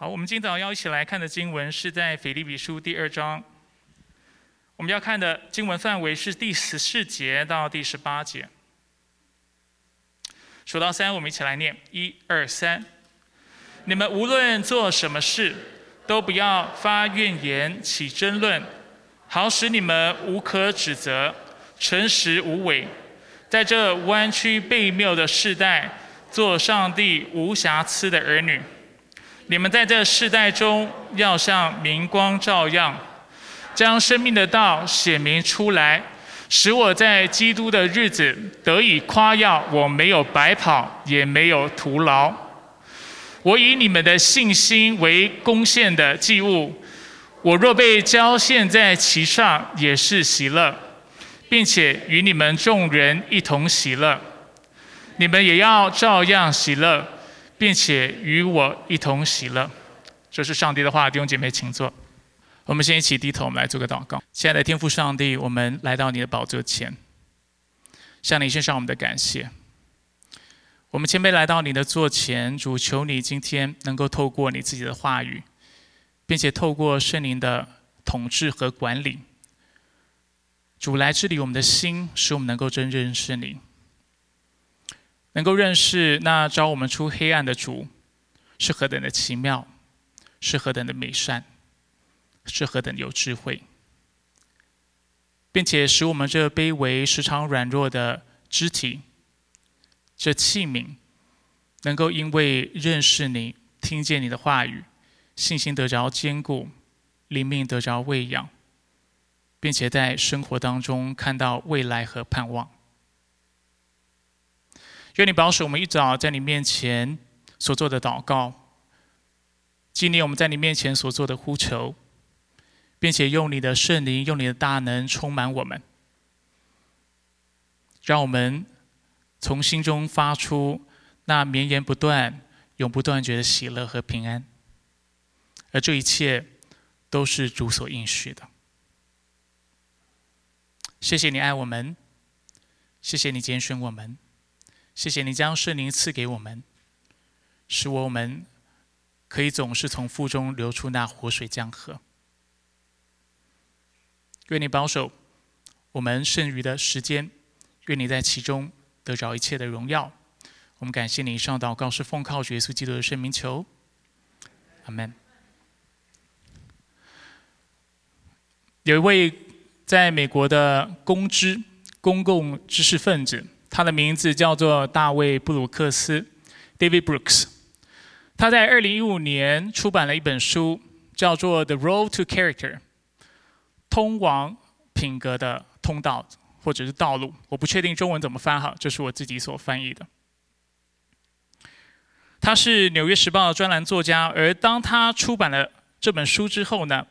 好，我们今早要一起来看的经文是在腓立比书第二章。我们要看的经文范围是第十四节到第十八节。数到三，我们一起来念：一二三。你们无论做什么事，都不要发怨言、起争论，好使你们无可指责，诚实无伪，在这弯曲背谬的世代，做上帝无瑕疵的儿女。你们在这世代中，要像明光照样，将生命的道显明出来，使我在基督的日子得以夸耀。我没有白跑，也没有徒劳。我以你们的信心为贡献的祭物，我若被交献在其上，也是喜乐，并且与你们众人一同喜乐。你们也要照样喜乐。并且与我一同喜乐，这是上帝的话，弟兄姐妹，请坐。我们先一起低头，我们来做个祷告。亲爱的天父上帝，我们来到你的宝座前，向你献上我们的感谢。我们谦卑来到你的座前，主求你今天能够透过你自己的话语，并且透过圣灵的统治和管理，主来治理我们的心，使我们能够真正认识你。能够认识那招我们出黑暗的主，是何等的奇妙，是何等的美善，是何等有智慧，并且使我们这卑微、时常软弱的肢体，这器皿，能够因为认识你、听见你的话语，信心得着坚固，灵命得着喂养，并且在生活当中看到未来和盼望。愿你保守我们一早在你面前所做的祷告，纪念我们在你面前所做的呼求，并且用你的圣灵、用你的大能充满我们，让我们从心中发出那绵延不断、永不断绝的喜乐和平安。而这一切都是主所应许的。谢谢你爱我们，谢谢你拣选我们。谢谢你将圣灵赐给我们，使我们可以总是从腹中流出那活水江河。愿你保守我们剩余的时间，愿你在其中得着一切的荣耀。我们感谢你上祷告是奉靠主耶稣基督的圣名求，阿门。有一位在美国的公知、公共知识分子。他的名字叫做大卫·布鲁克斯 （David Brooks）。他在二零一五年出版了一本书，叫做《The Road to Character》（通往品格的通道或者是道路）。我不确定中文怎么翻哈，这是我自己所翻译的。他是《纽约时报》的专栏作家，而当他出版了这本书之后呢，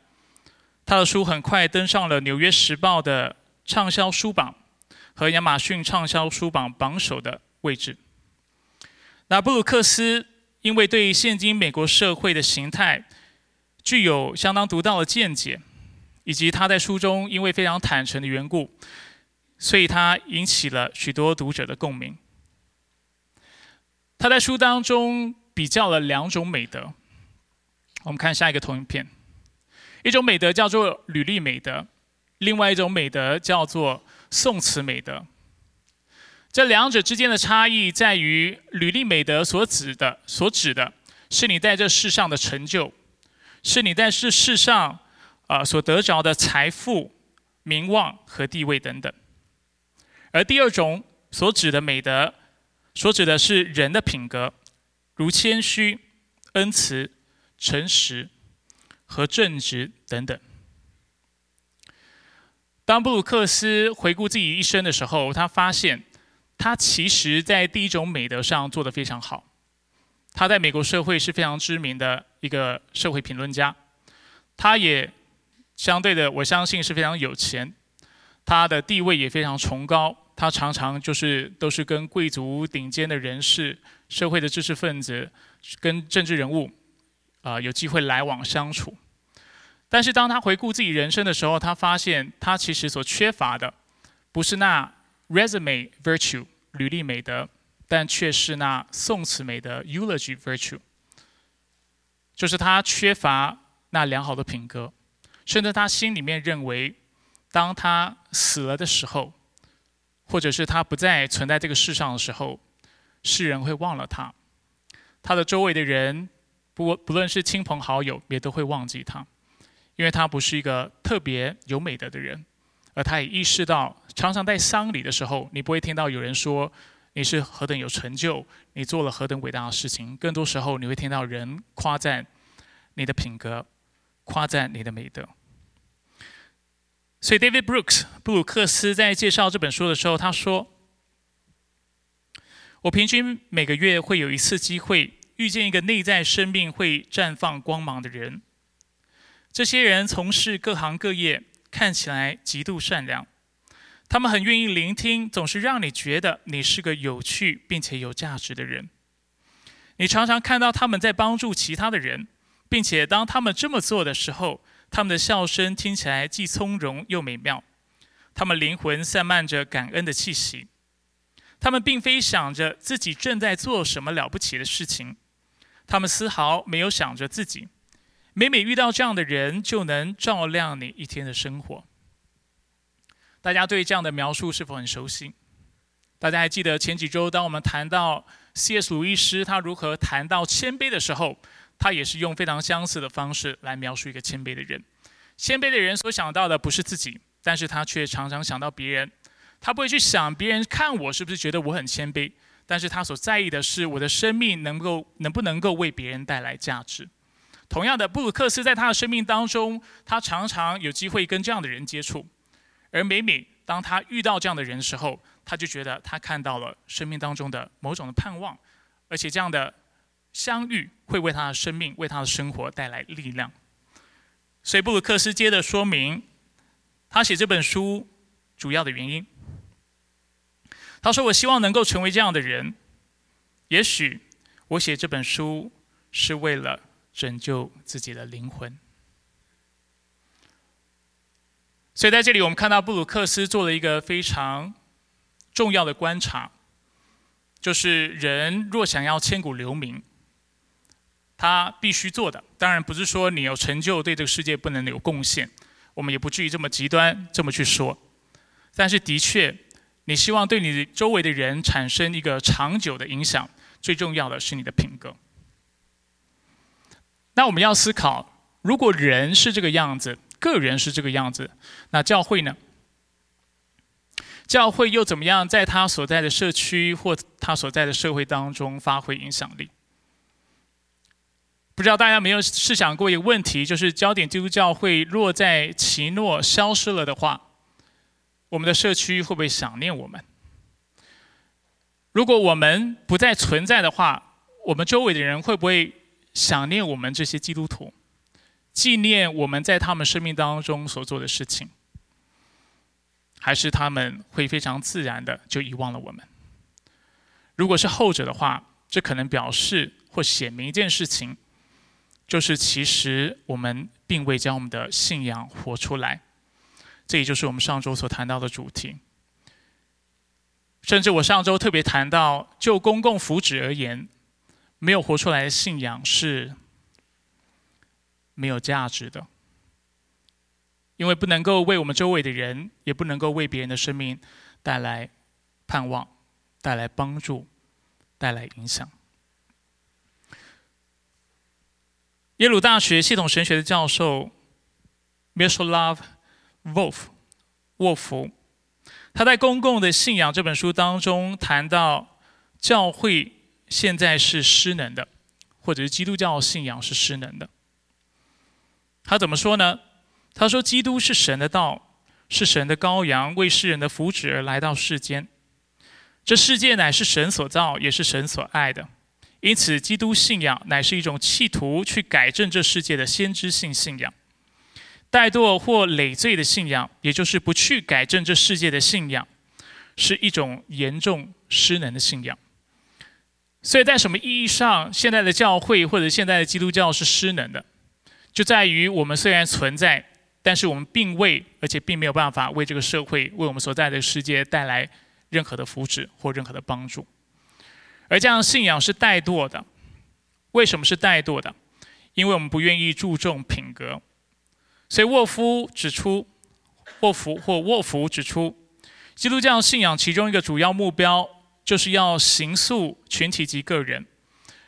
他的书很快登上了《纽约时报》的畅销书榜。和亚马逊畅销书榜榜首的位置。那布鲁克斯因为对现今美国社会的形态具有相当独到的见解，以及他在书中因为非常坦诚的缘故，所以他引起了许多读者的共鸣。他在书当中比较了两种美德。我们看下一个投影片，一种美德叫做履历美德，另外一种美德叫做。宋词美德，这两者之间的差异在于，履历美德所指的、所指的是你在这世上的成就，是你在这世上啊所得着的财富、名望和地位等等；而第二种所指的美德，所指的是人的品格，如谦虚、恩慈、诚实和正直等等。当布鲁克斯回顾自己一生的时候，他发现他其实在第一种美德上做得非常好。他在美国社会是非常知名的一个社会评论家，他也相对的，我相信是非常有钱，他的地位也非常崇高。他常常就是都是跟贵族顶尖的人士、社会的知识分子、跟政治人物啊有机会来往相处。但是当他回顾自己人生的时候，他发现他其实所缺乏的，不是那 resume virtue 履历美德，但却是那宋词美德 eulogy virtue。就是他缺乏那良好的品格，甚至他心里面认为，当他死了的时候，或者是他不再存在这个世上的时候，世人会忘了他，他的周围的人，不不论是亲朋好友，也都会忘记他，因为他不是一个特别有美德的人，而他也意识到，常常在丧礼的时候，你不会听到有人说。你是何等有成就，你做了何等伟大的事情。更多时候，你会听到人夸赞你的品格，夸赞你的美德。所以，David Brooks 布鲁克斯在介绍这本书的时候，他说：“我平均每个月会有一次机会遇见一个内在生命会绽放光芒的人。这些人从事各行各业，看起来极度善良。”他们很愿意聆听，总是让你觉得你是个有趣并且有价值的人。你常常看到他们在帮助其他的人，并且当他们这么做的时候，他们的笑声听起来既从容又美妙。他们灵魂散漫着感恩的气息。他们并非想着自己正在做什么了不起的事情，他们丝毫没有想着自己。每每遇到这样的人，就能照亮你一天的生活。大家对这样的描述是否很熟悉？大家还记得前几周，当我们谈到 C.S. 鲁伊斯他如何谈到谦卑的时候，他也是用非常相似的方式来描述一个谦卑的人。谦卑的人所想到的不是自己，但是他却常常想到别人。他不会去想别人看我是不是觉得我很谦卑，但是他所在意的是我的生命能够能不能够为别人带来价值。同样的，布鲁克斯在他的生命当中，他常常有机会跟这样的人接触。而每每当他遇到这样的人的时候，他就觉得他看到了生命当中的某种的盼望，而且这样的相遇会为他的生命、为他的生活带来力量。所以布鲁克斯接着说明他写这本书主要的原因。他说：“我希望能够成为这样的人。也许我写这本书是为了拯救自己的灵魂。”所以在这里，我们看到布鲁克斯做了一个非常重要的观察，就是人若想要千古留名，他必须做的，当然不是说你有成就对这个世界不能有贡献，我们也不至于这么极端这么去说，但是的确，你希望对你周围的人产生一个长久的影响，最重要的是你的品格。那我们要思考，如果人是这个样子。个人是这个样子，那教会呢？教会又怎么样在他所在的社区或他所在的社会当中发挥影响力？不知道大家有没有试想过一个问题，就是焦点基督教会若在奇诺消失了的话，我们的社区会不会想念我们？如果我们不再存在的话，我们周围的人会不会想念我们这些基督徒？纪念我们在他们生命当中所做的事情，还是他们会非常自然的就遗忘了我们？如果是后者的话，这可能表示或显明一件事情，就是其实我们并未将我们的信仰活出来。这也就是我们上周所谈到的主题。甚至我上周特别谈到，就公共福祉而言，没有活出来的信仰是。没有价值的，因为不能够为我们周围的人，也不能够为别人的生命带来盼望、带来帮助、带来影响。耶鲁大学系统神学的教授 m i c h e l Love Wolf 沃夫，他在《公共的信仰》这本书当中谈到，教会现在是失能的，或者是基督教信仰是失能的。他怎么说呢？他说：“基督是神的道，是神的羔羊，为世人的福祉而来到世间。这世界乃是神所造，也是神所爱的。因此，基督信仰乃是一种企图去改正这世界的先知性信仰。怠惰或累赘的信仰，也就是不去改正这世界的信仰，是一种严重失能的信仰。所以在什么意义上，现在的教会或者现在的基督教是失能的？”就在于我们虽然存在，但是我们并未，而且并没有办法为这个社会、为我们所在的世界带来任何的福祉或任何的帮助。而这样的信仰是怠惰的。为什么是怠惰的？因为我们不愿意注重品格。所以沃夫指出，沃夫或沃夫指出，基督教信仰其中一个主要目标，就是要行塑群体及个人。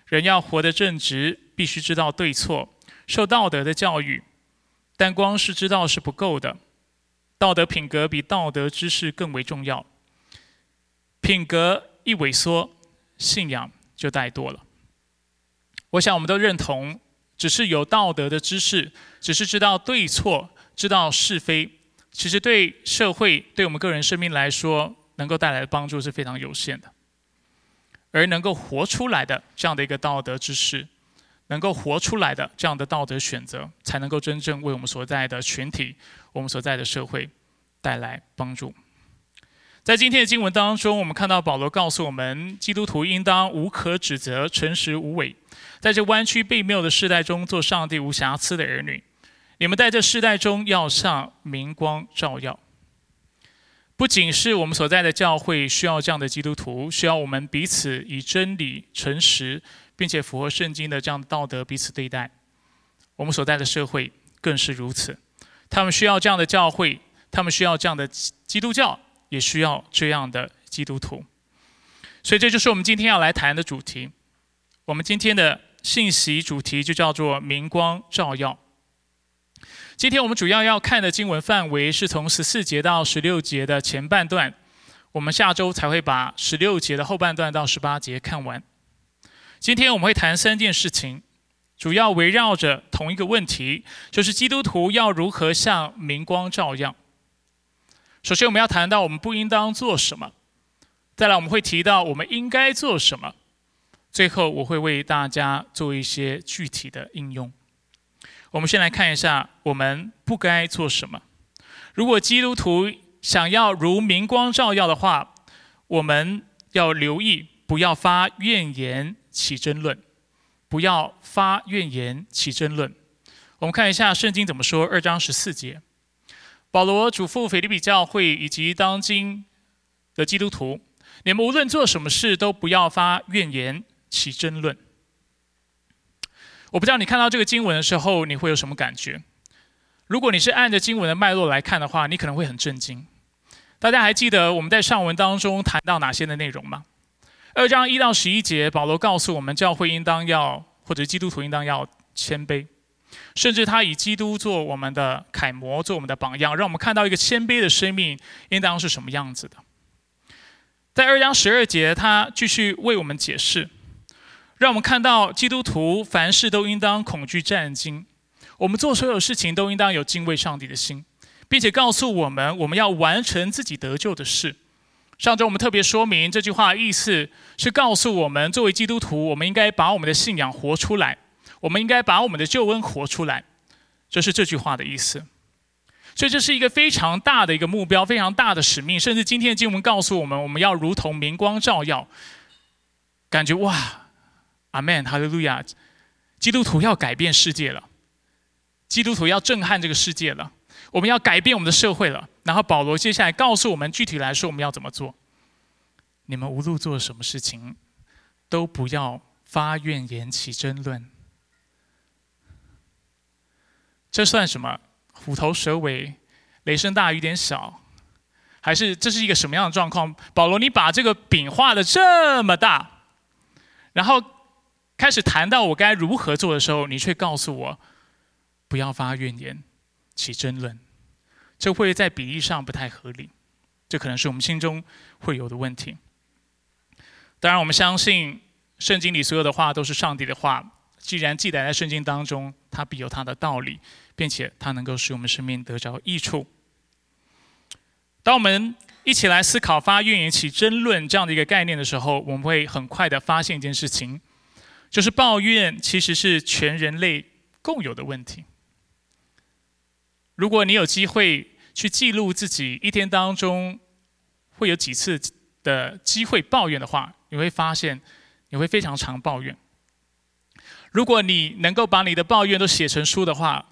人要活得正直，必须知道对错，受道德的教育。但光是知道是不够的，道德品格比道德知识更为重要。品格一萎缩，信仰就怠惰了。我想我们都认同，只是有道德的知识，只是知道对错、知道是非，其实对社会、对我们个人生命来说，能够带来的帮助是非常有限的。而能够活出来的这样的一个道德知识，能够活出来的这样的道德选择，才能够真正为我们所在的群体、我们所在的社会带来帮助。在今天的经文当中，我们看到保罗告诉我们，基督徒应当无可指责、诚实无伪，在这弯曲背谬的时代中，做上帝无瑕疵的儿女。你们在这世代中要向明光照耀。不仅是我们所在的教会需要这样的基督徒，需要我们彼此以真理、诚实，并且符合圣经的这样的道德彼此对待。我们所在的社会更是如此，他们需要这样的教会，他们需要这样的基督教，也需要这样的基督徒。所以，这就是我们今天要来谈的主题。我们今天的信息主题就叫做“明光照耀”。今天我们主要要看的经文范围是从十四节到十六节的前半段，我们下周才会把十六节的后半段到十八节看完。今天我们会谈三件事情，主要围绕着同一个问题，就是基督徒要如何向明光照耀。首先我们要谈到我们不应当做什么，再来我们会提到我们应该做什么，最后我会为大家做一些具体的应用。我们先来看一下，我们不该做什么。如果基督徒想要如明光照耀的话，我们要留意，不要发怨言起争论，不要发怨言起争论。我们看一下圣经怎么说，二章十四节，保罗嘱咐腓立比教会以及当今的基督徒：你们无论做什么事，都不要发怨言起争论。我不知道你看到这个经文的时候，你会有什么感觉？如果你是按着经文的脉络来看的话，你可能会很震惊。大家还记得我们在上文当中谈到哪些的内容吗？二章一到十一节，保罗告诉我们，教会应当要，或者基督徒应当要谦卑，甚至他以基督做我们的楷模，做我们的榜样，让我们看到一个谦卑的生命应当是什么样子的。在二章十二节，他继续为我们解释。让我们看到基督徒凡事都应当恐惧战惊，我们做所有事情都应当有敬畏上帝的心，并且告诉我们我们要完成自己得救的事。上周我们特别说明这句话意思是告诉我们，作为基督徒，我们应该把我们的信仰活出来，我们应该把我们的救恩活出来，这是这句话的意思。所以这是一个非常大的一个目标，非常大的使命。甚至今天的经文告诉我们，我们要如同明光照耀，感觉哇！阿门，哈利路亚！基督徒要改变世界了，基督徒要震撼这个世界了，我们要改变我们的社会了。然后保罗接下来告诉我们，具体来说我们要怎么做。你们无论做什么事情，都不要发怨言起争论。这算什么？虎头蛇尾，雷声大雨点小，还是这是一个什么样的状况？保罗，你把这个饼画的这么大，然后。开始谈到我该如何做的时候，你却告诉我不要发怨言、起争论，这会在比例上不太合理。这可能是我们心中会有的问题。当然，我们相信圣经里所有的话都是上帝的话，既然记载在圣经当中，它必有它的道理，并且它能够使我们生命得着益处。当我们一起来思考发怨言、起争论这样的一个概念的时候，我们会很快的发现一件事情。就是抱怨其实是全人类共有的问题。如果你有机会去记录自己一天当中会有几次的机会抱怨的话，你会发现你会非常常抱怨。如果你能够把你的抱怨都写成书的话，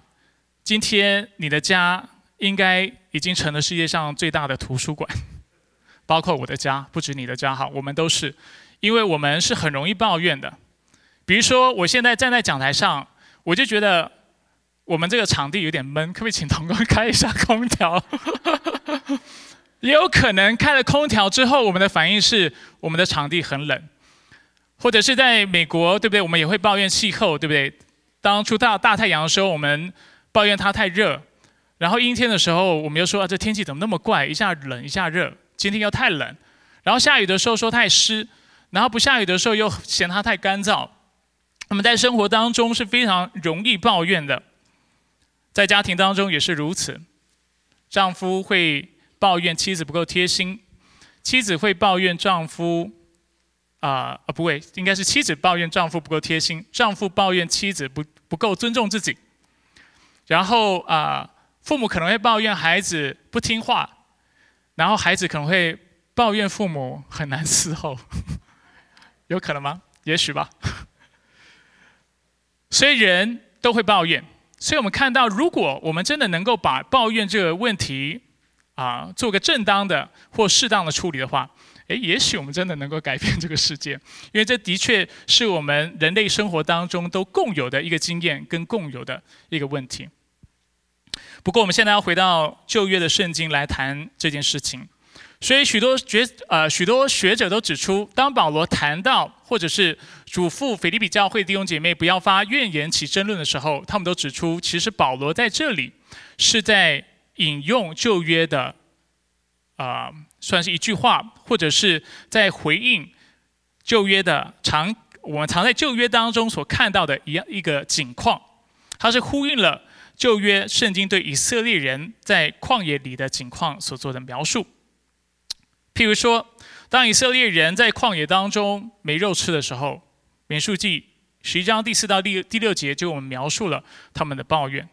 今天你的家应该已经成了世界上最大的图书馆，包括我的家，不止你的家哈，我们都是，因为我们是很容易抱怨的。比如说，我现在站在讲台上，我就觉得我们这个场地有点闷，可不可以请童工开一下空调？也有可能开了空调之后，我们的反应是我们的场地很冷，或者是在美国，对不对？我们也会抱怨气候，对不对？当出大大太阳的时候，我们抱怨它太热；然后阴天的时候，我们又说啊，这天气怎么那么怪？一下冷，一下热，今天又太冷。然后下雨的时候说太湿，然后不下雨的时候又嫌它太干燥。我们在生活当中是非常容易抱怨的，在家庭当中也是如此。丈夫会抱怨妻子不够贴心，妻子会抱怨丈夫啊啊不会，应该是妻子抱怨丈夫不够贴心，丈夫抱怨妻子不不够尊重自己。然后啊，父母可能会抱怨孩子不听话，然后孩子可能会。抱怨父母很难伺候，有可能吗？也许吧。所以人都会抱怨，所以我们看到，如果我们真的能够把抱怨这个问题啊做个正当的或适当的处理的话，诶，也许我们真的能够改变这个世界，因为这的确是我们人类生活当中都共有的一个经验跟共有的一个问题。不过，我们现在要回到旧约的圣经来谈这件事情。所以许多学呃许多学者都指出，当保罗谈到或者是嘱咐腓立比教会弟兄姐妹不要发怨言起争论的时候，他们都指出，其实保罗在这里是在引用旧约的啊，算是一句话，或者是在回应旧约的常我们常在旧约当中所看到的一样一个景况，它是呼应了旧约圣经对以色列人在旷野里的景况所做的描述。譬如说，当以色列人在旷野当中没肉吃的时候，《民数记》十一章第四到第第六节就我们描述了他们的抱怨。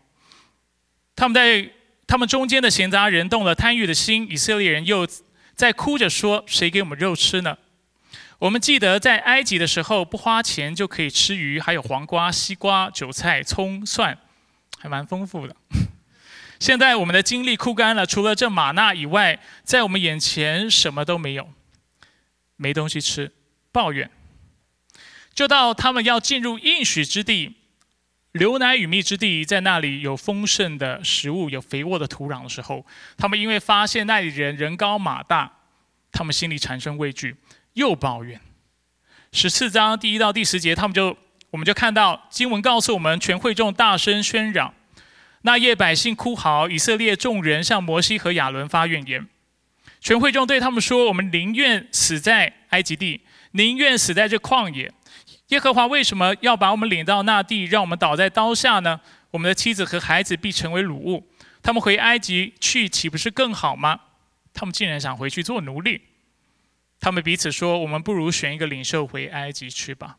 他们在他们中间的闲杂人动了贪欲的心，以色列人又在哭着说：“谁给我们肉吃呢？”我们记得在埃及的时候，不花钱就可以吃鱼，还有黄瓜、西瓜、韭菜、葱、蒜，还蛮丰富的。现在我们的精力枯干了，除了这玛纳以外，在我们眼前什么都没有，没东西吃，抱怨。就到他们要进入应许之地，流奶与蜜之地，在那里有丰盛的食物，有肥沃的土壤的时候，他们因为发现那里人人高马大，他们心里产生畏惧，又抱怨。十四章第一到第十节，他们就我们就看到经文告诉我们，全会众大声喧嚷。那夜百姓哭嚎，以色列众人向摩西和亚伦发怨言。全会众对他们说：“我们宁愿死在埃及地，宁愿死在这旷野。耶和华为什么要把我们领到那地，让我们倒在刀下呢？我们的妻子和孩子必成为掳物。他们回埃及去，岂不是更好吗？他们竟然想回去做奴隶。他们彼此说：我们不如选一个领袖回埃及去吧。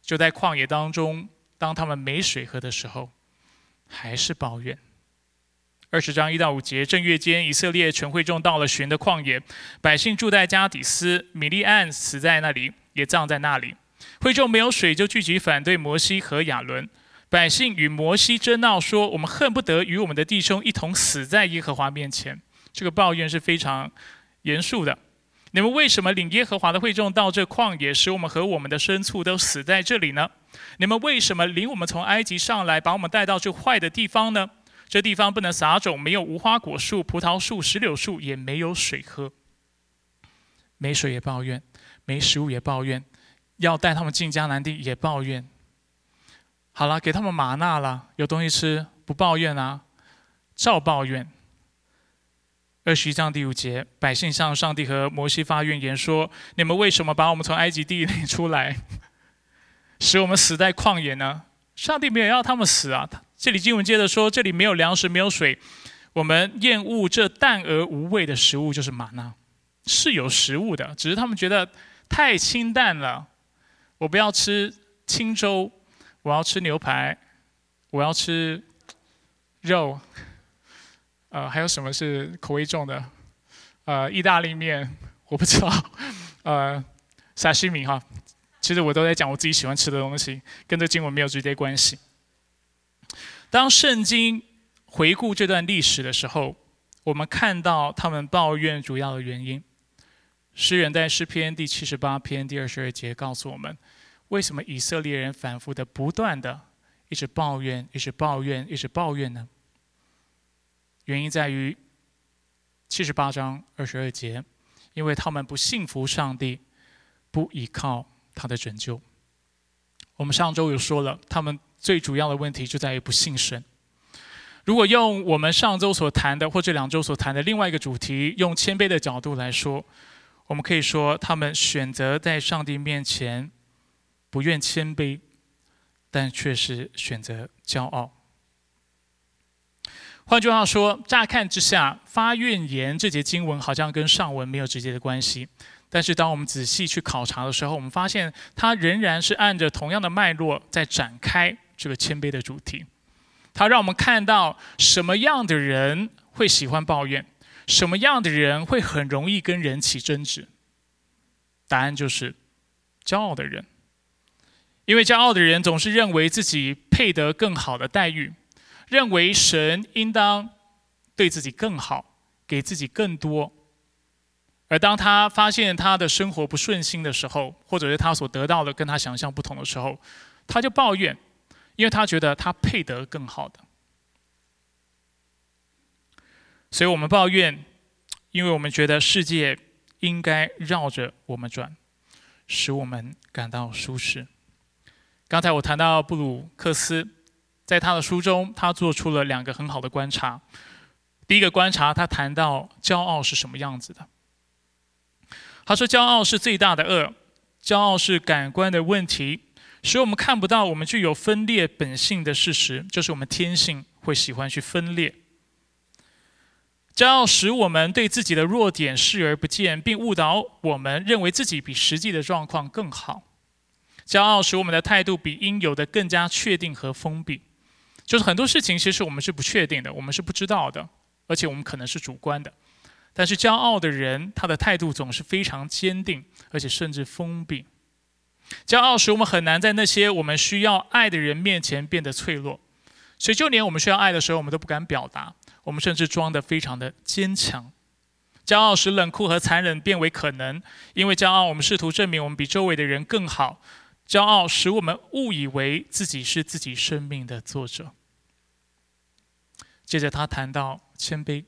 就在旷野当中，当他们没水喝的时候。”还是抱怨。二十章一到五节，正月间，以色列全会众到了寻的旷野，百姓住在加底斯，米利安死在那里，也葬在那里。会众没有水，就聚集反对摩西和亚伦。百姓与摩西争闹，说：“我们恨不得与我们的弟兄一同死在耶和华面前。”这个抱怨是非常严肃的。你们为什么领耶和华的会众到这旷野，使我们和我们的牲畜都死在这里呢？你们为什么领我们从埃及上来，把我们带到这坏的地方呢？这地方不能撒种，没有无花果树、葡萄树、石榴树，也没有水喝。没水也抱怨，没食物也抱怨，要带他们进迦南地也抱怨。好了，给他们玛纳了，有东西吃，不抱怨啊，照抱怨。二十一章第五节，百姓向上帝和摩西发怨言说：“你们为什么把我们从埃及地里出来？”使我们死在旷野呢？上帝没有要他们死啊！这里经文接着说：“这里没有粮食，没有水，我们厌恶这淡而无味的食物，就是玛纳，是有食物的，只是他们觉得太清淡了。我不要吃清粥，我要吃牛排，我要吃肉。呃，还有什么是口味重的？呃，意大利面，我不知道。呃，沙西米哈。”其实我都在讲我自己喜欢吃的东西，跟这经文没有直接关系。当圣经回顾这段历史的时候，我们看到他们抱怨主要的原因。诗人在诗篇第七十八篇第二十二节告诉我们：为什么以色列人反复的、不断的、一直抱怨、一直抱怨、一直抱怨呢？原因在于七十八章二十二节，因为他们不信服上帝，不依靠他的拯救。我们上周有说了，他们最主要的问题就在于不信神。如果用我们上周所谈的，或这两周所谈的另外一个主题，用谦卑的角度来说，我们可以说，他们选择在上帝面前不愿谦卑，但却是选择骄傲。换句话说，乍看之下，发怨言这节经文好像跟上文没有直接的关系，但是当我们仔细去考察的时候，我们发现它仍然是按着同样的脉络在展开这个谦卑的主题。它让我们看到什么样的人会喜欢抱怨，什么样的人会很容易跟人起争执。答案就是骄傲的人，因为骄傲的人总是认为自己配得更好的待遇，认为神应当对自己更好，给自己更多。而当他发现他的生活不顺心的时候，或者是他所得到的跟他想象不同的时候，他就抱怨。因为他觉得他配得更好的，所以我们抱怨，因为我们觉得世界应该绕着我们转，使我们感到舒适。刚才我谈到布鲁克斯，在他的书中，他做出了两个很好的观察。第一个观察，他谈到骄傲是什么样子的。他说，骄傲是最大的恶，骄傲是感官的问题。使我们看不到我们具有分裂本性的事实，就是我们天性会喜欢去分裂。骄傲使我们对自己的弱点视而不见，并误导我们认为自己比实际的状况更好。骄傲使我们的态度比应有的更加确定和封闭，就是很多事情其实我们是不确定的，我们是不知道的，而且我们可能是主观的。但是骄傲的人，他的态度总是非常坚定，而且甚至封闭。骄傲使我们很难在那些我们需要爱的人面前变得脆弱，所以就连我们需要爱的时候，我们都不敢表达，我们甚至装得非常的坚强。骄傲使冷酷和残忍变为可能，因为骄傲，我们试图证明我们比周围的人更好。骄傲使我们误以为自己是自己生命的作者。接着他谈到谦卑。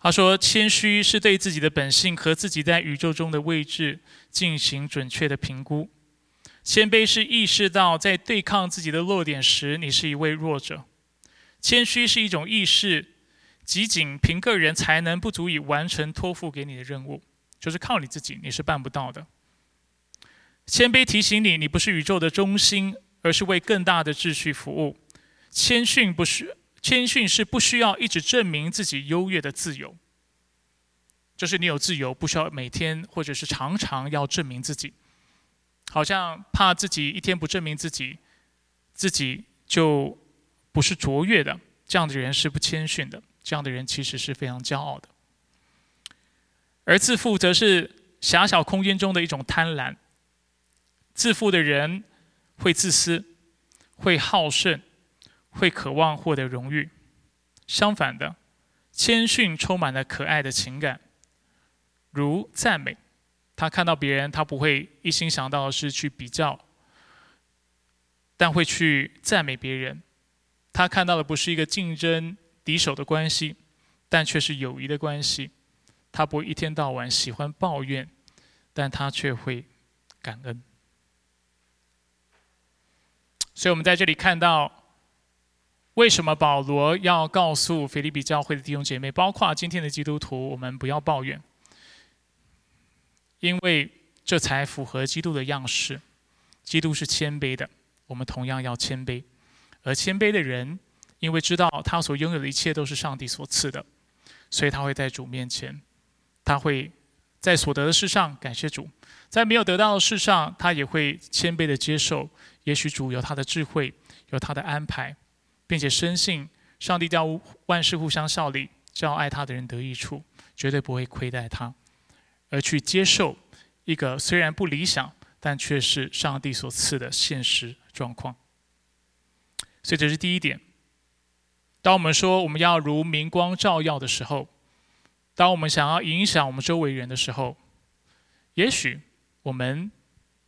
他说：“谦虚是对自己的本性和自己在宇宙中的位置进行准确的评估。谦卑是意识到在对抗自己的弱点时，你是一位弱者。谦虚是一种意识，即仅凭个人才能不足以完成托付给你的任务，就是靠你自己你是办不到的。谦卑提醒你，你不是宇宙的中心，而是为更大的秩序服务。谦逊不是。”谦逊是不需要一直证明自己优越的自由，就是你有自由，不需要每天或者是常常要证明自己，好像怕自己一天不证明自己，自己就不是卓越的。这样的人是不谦逊的，这样的人其实是非常骄傲的。而自负则是狭小空间中的一种贪婪。自负的人会自私，会好胜。会渴望获得荣誉，相反的，谦逊充满了可爱的情感，如赞美。他看到别人，他不会一心想到的是去比较，但会去赞美别人。他看到的不是一个竞争敌手的关系，但却是友谊的关系。他不会一天到晚喜欢抱怨，但他却会感恩。所以，我们在这里看到。为什么保罗要告诉腓立比教会的弟兄姐妹，包括今天的基督徒，我们不要抱怨？因为这才符合基督的样式。基督是谦卑的，我们同样要谦卑。而谦卑的人，因为知道他所拥有的一切都是上帝所赐的，所以他会在主面前，他会在所得的事上感谢主，在没有得到的事上，他也会谦卑的接受。也许主有他的智慧，有他的安排。并且深信上帝叫万事互相效力，叫爱他的人得益处，绝对不会亏待他，而去接受一个虽然不理想，但却是上帝所赐的现实状况。所以这是第一点。当我们说我们要如明光照耀的时候，当我们想要影响我们周围人的时候，也许我们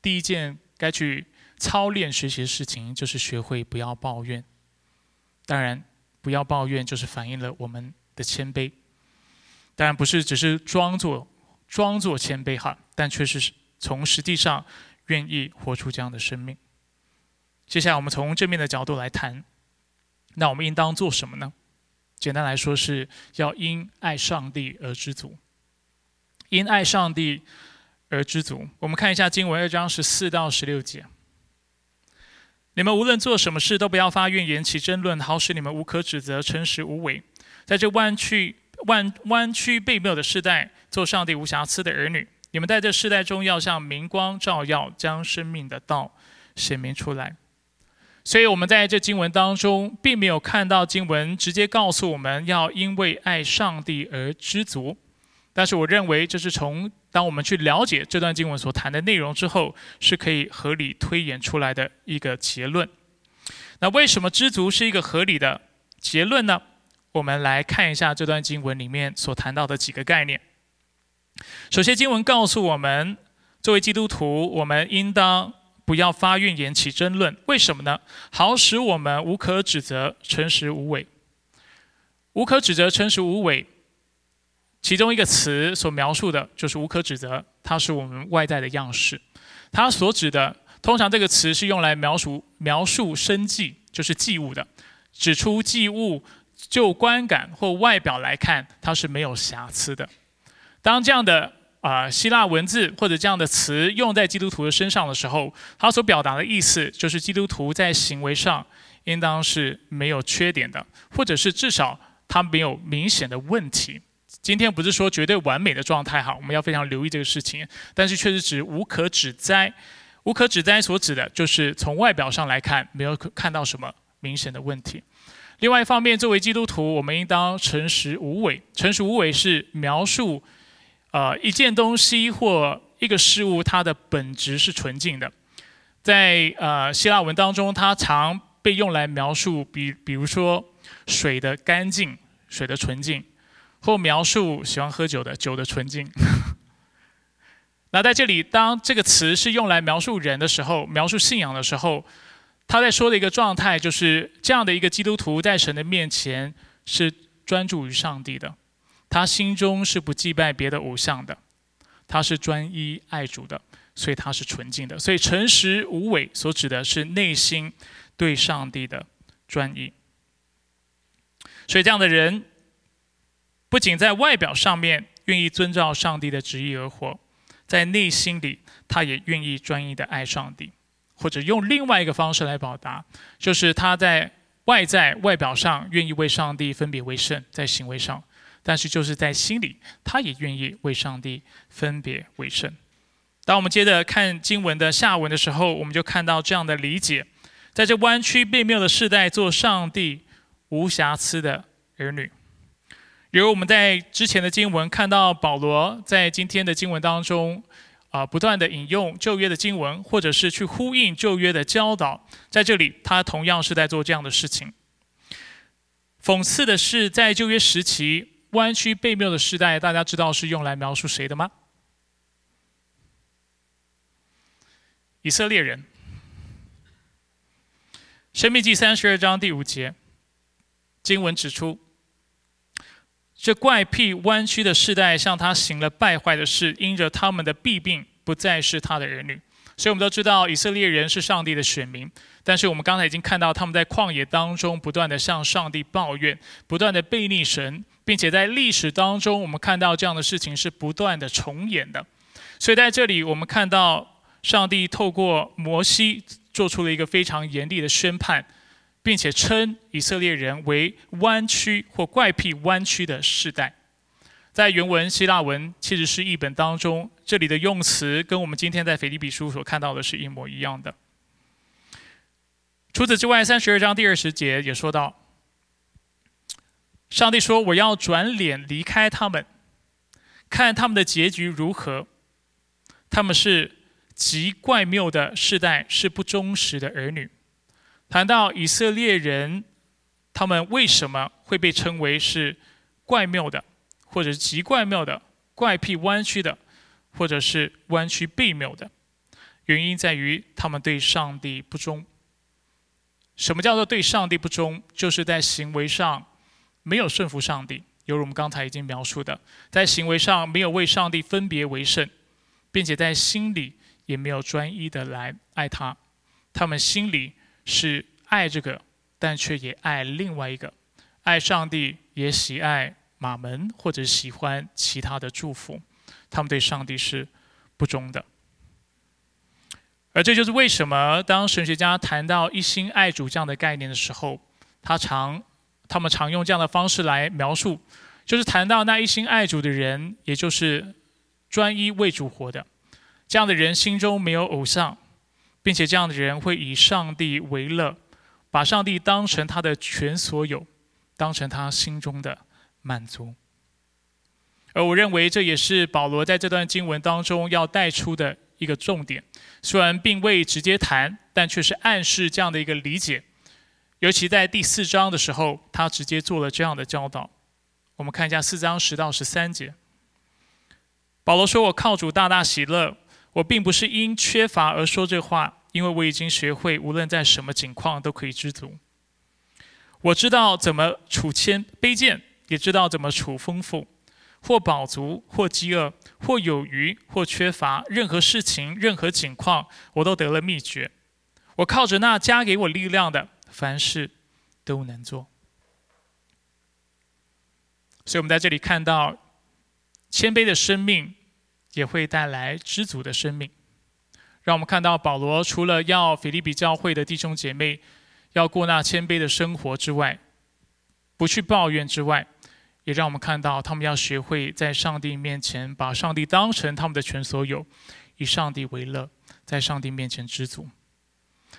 第一件该去操练学习的事情，就是学会不要抱怨。当然，不要抱怨，就是反映了我们的谦卑。当然不是只是装作装作谦卑哈，但却是从实际上愿意活出这样的生命。接下来我们从正面的角度来谈，那我们应当做什么呢？简单来说，是要因爱上帝而知足。因爱上帝而知足。我们看一下经文二章十四到十六节。你们无论做什么事，都不要发怨言，起争论，好使你们无可指责，诚实无伪。在这弯曲弯弯曲背谬的时代，做上帝无瑕疵的儿女。你们在这世代中，要像明光照耀，将生命的道显明出来。所以，我们在这经文当中，并没有看到经文直接告诉我们要因为爱上帝而知足。但是，我认为这是从当我们去了解这段经文所谈的内容之后，是可以合理推演出来的一个结论。那为什么知足是一个合理的结论呢？我们来看一下这段经文里面所谈到的几个概念。首先，经文告诉我们，作为基督徒，我们应当。不要发怨言起争论，为什么呢？好使我们无可指责，诚实无伪。无可指责，诚实无伪，其中一个词所描述的就是无可指责，它是我们外在的样式。它所指的，通常这个词是用来描述描述生计，就是祭物的，指出祭物就观感或外表来看，它是没有瑕疵的。当这样的。啊，希腊文字或者这样的词用在基督徒的身上的时候，它所表达的意思就是基督徒在行为上应当是没有缺点的，或者是至少他没有明显的问题。今天不是说绝对完美的状态哈，我们要非常留意这个事情，但是确实指无可指摘。无可指摘所指的就是从外表上来看没有看到什么明显的问题。另外一方面，作为基督徒，我们应当诚实无伪。诚实无伪是描述。呃，一件东西或一个事物，它的本质是纯净的。在呃希腊文当中，它常被用来描述，比比如说水的干净、水的纯净，或描述喜欢喝酒的酒的纯净。那在这里，当这个词是用来描述人的时候，描述信仰的时候，他在说的一个状态，就是这样的一个基督徒在神的面前是专注于上帝的。他心中是不祭拜别的偶像的，他是专一爱主的，所以他是纯净的。所以诚实无伪所指的是内心对上帝的专一。所以这样的人，不仅在外表上面愿意遵照上帝的旨意而活，在内心里他也愿意专一的爱上帝，或者用另外一个方式来表达，就是他在外在外表上愿意为上帝分别为圣，在行为上。但是就是在心里，他也愿意为上帝分别为圣。当我们接着看经文的下文的时候，我们就看到这样的理解：在这弯曲背谬的时代，做上帝无瑕疵的儿女。比如我们在之前的经文看到保罗在今天的经文当中，啊，不断的引用旧约的经文，或者是去呼应旧约的教导，在这里他同样是在做这样的事情。讽刺的是，在旧约时期。弯曲背谬的时代，大家知道是用来描述谁的吗？以色列人。生命记三十二章第五节，经文指出，这怪癖弯曲的世代向他行了败坏的事，因着他们的弊病，不再是他的儿女。所以，我们都知道以色列人是上帝的选民，但是我们刚才已经看到他们在旷野当中不断的向上帝抱怨，不断的背逆神。并且在历史当中，我们看到这样的事情是不断的重演的。所以在这里，我们看到上帝透过摩西做出了一个非常严厉的宣判，并且称以色列人为弯曲或怪癖弯曲的世代。在原文希腊文其实是译本当中，这里的用词跟我们今天在腓立比书所看到的是一模一样的。除此之外，三十二章第二十节也说到。上帝说：“我要转脸离开他们，看他们的结局如何。他们是极怪谬的世代，是不忠实的儿女。”谈到以色列人，他们为什么会被称为是怪谬的，或者是极怪谬的、怪癖弯曲的，或者是弯曲背谬的？原因在于他们对上帝不忠。什么叫做对上帝不忠？就是在行为上没有顺服上帝，犹如我们刚才已经描述的，在行为上没有为上帝分别为圣，并且在心里也没有专一的来爱他。他们心里是爱这个，但却也爱另外一个，爱上帝也喜爱马门或者喜欢其他的祝福。他们对上帝是不忠的。而这就是为什么当神学家谈到一心爱主这样的概念的时候，他常他们常用这样的方式来描述，就是谈到那一心爱主的人，也就是专一为主活的这样的人，心中没有偶像，并且这样的人会以上帝为乐，把上帝当成他的全所有，当成他心中的满足。而我认为这也是保罗在这段经文当中要带出的一个重点。虽然并未直接谈，但却是暗示这样的一个理解。尤其在第四章的时候，他直接做了这样的教导。我们看一下四章十到十三节。保罗说：“我靠主大大喜乐，我并不是因缺乏而说这话，因为我已经学会无论在什么境况都可以知足。我知道怎么处谦卑贱，也知道怎么处丰富。”或饱足，或饥饿，或有余，或缺乏，任何事情，任何情况，我都得了秘诀。我靠着那加给我力量的，凡事都能做。所以，我们在这里看到，谦卑的生命也会带来知足的生命。让我们看到保罗除了要腓利比教会的弟兄姐妹要过那谦卑的生活之外，不去抱怨之外。也让我们看到，他们要学会在上帝面前把上帝当成他们的全所有，以上帝为乐，在上帝面前知足。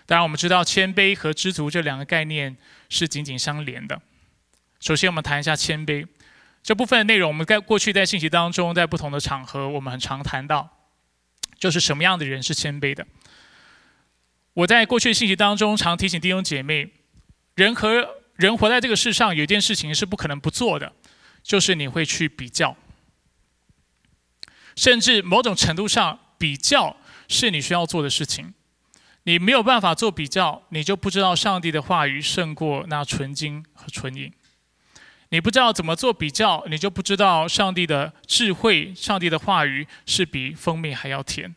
当然，我们知道谦卑和知足这两个概念是紧紧相连的。首先，我们谈一下谦卑这部分的内容。我们在过去在信息当中，在不同的场合，我们很常谈到，就是什么样的人是谦卑的。我在过去信息当中，常提醒弟兄姐妹，人和人活在这个世上，有一件事情是不可能不做的。就是你会去比较，甚至某种程度上，比较是你需要做的事情。你没有办法做比较，你就不知道上帝的话语胜过那纯金和纯银。你不知道怎么做比较，你就不知道上帝的智慧、上帝的话语是比蜂蜜还要甜。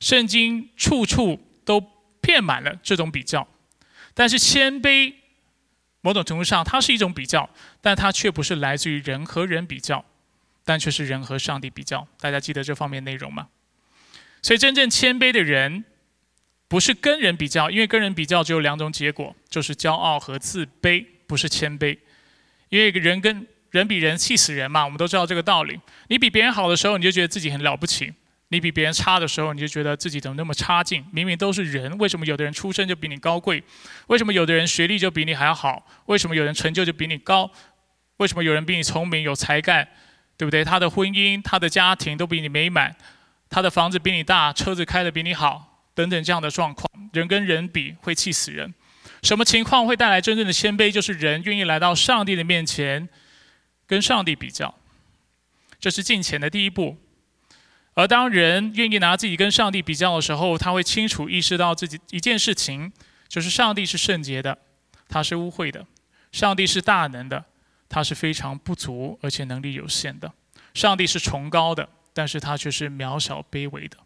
圣经处处都遍满了这种比较，但是谦卑。某种程度上，它是一种比较，但它却不是来自于人和人比较，但却是人和上帝比较。大家记得这方面内容吗？所以，真正谦卑的人，不是跟人比较，因为跟人比较只有两种结果，就是骄傲和自卑，不是谦卑。因为人跟人比人气死人嘛，我们都知道这个道理。你比别人好的时候，你就觉得自己很了不起。你比别人差的时候，你就觉得自己怎么那么差劲？明明都是人，为什么有的人出生就比你高贵？为什么有的人学历就比你还要好？为什么有人成就就比你高？为什么有人比你聪明有才干？对不对？他的婚姻、他的家庭都比你美满，他的房子比你大，车子开得比你好，等等这样的状况，人跟人比会气死人。什么情况会带来真正的谦卑？就是人愿意来到上帝的面前，跟上帝比较，这是进前的第一步。而当人愿意拿自己跟上帝比较的时候，他会清楚意识到自己一件事情，就是上帝是圣洁的，他是污秽的；上帝是大能的，他是非常不足而且能力有限的；上帝是崇高的，但是他却是渺小卑微的。